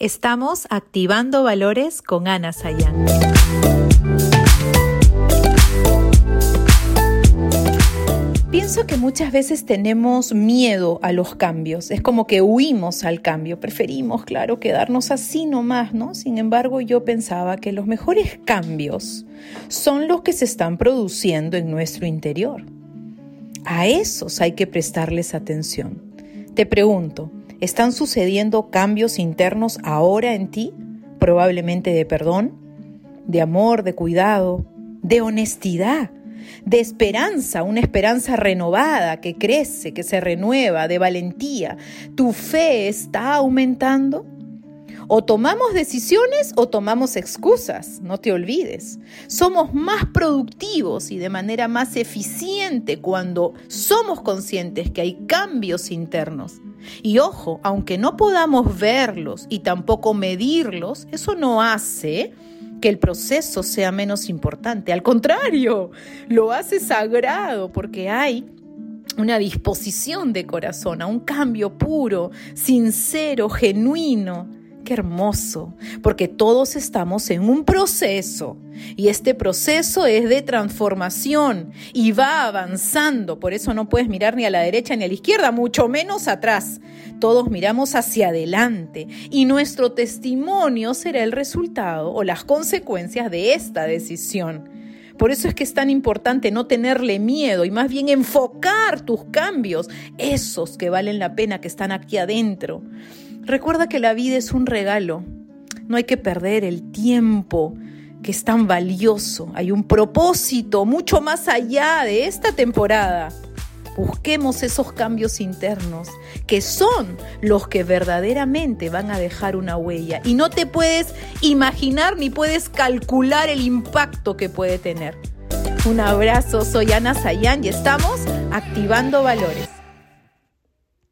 Estamos activando valores con Ana Sayán. Pienso que muchas veces tenemos miedo a los cambios, es como que huimos al cambio, preferimos, claro, quedarnos así nomás, ¿no? Sin embargo, yo pensaba que los mejores cambios son los que se están produciendo en nuestro interior. A esos hay que prestarles atención. Te pregunto, ¿Están sucediendo cambios internos ahora en ti? Probablemente de perdón, de amor, de cuidado, de honestidad, de esperanza, una esperanza renovada que crece, que se renueva, de valentía. ¿Tu fe está aumentando? O tomamos decisiones o tomamos excusas, no te olvides. Somos más productivos y de manera más eficiente cuando somos conscientes que hay cambios internos. Y ojo, aunque no podamos verlos y tampoco medirlos, eso no hace que el proceso sea menos importante. Al contrario, lo hace sagrado porque hay una disposición de corazón a un cambio puro, sincero, genuino hermoso, porque todos estamos en un proceso y este proceso es de transformación y va avanzando, por eso no puedes mirar ni a la derecha ni a la izquierda, mucho menos atrás. Todos miramos hacia adelante y nuestro testimonio será el resultado o las consecuencias de esta decisión. Por eso es que es tan importante no tenerle miedo y más bien enfocar tus cambios, esos que valen la pena, que están aquí adentro. Recuerda que la vida es un regalo. No hay que perder el tiempo que es tan valioso. Hay un propósito mucho más allá de esta temporada. Busquemos esos cambios internos que son los que verdaderamente van a dejar una huella. Y no te puedes imaginar ni puedes calcular el impacto que puede tener. Un abrazo, soy Ana Sayán y estamos activando valores.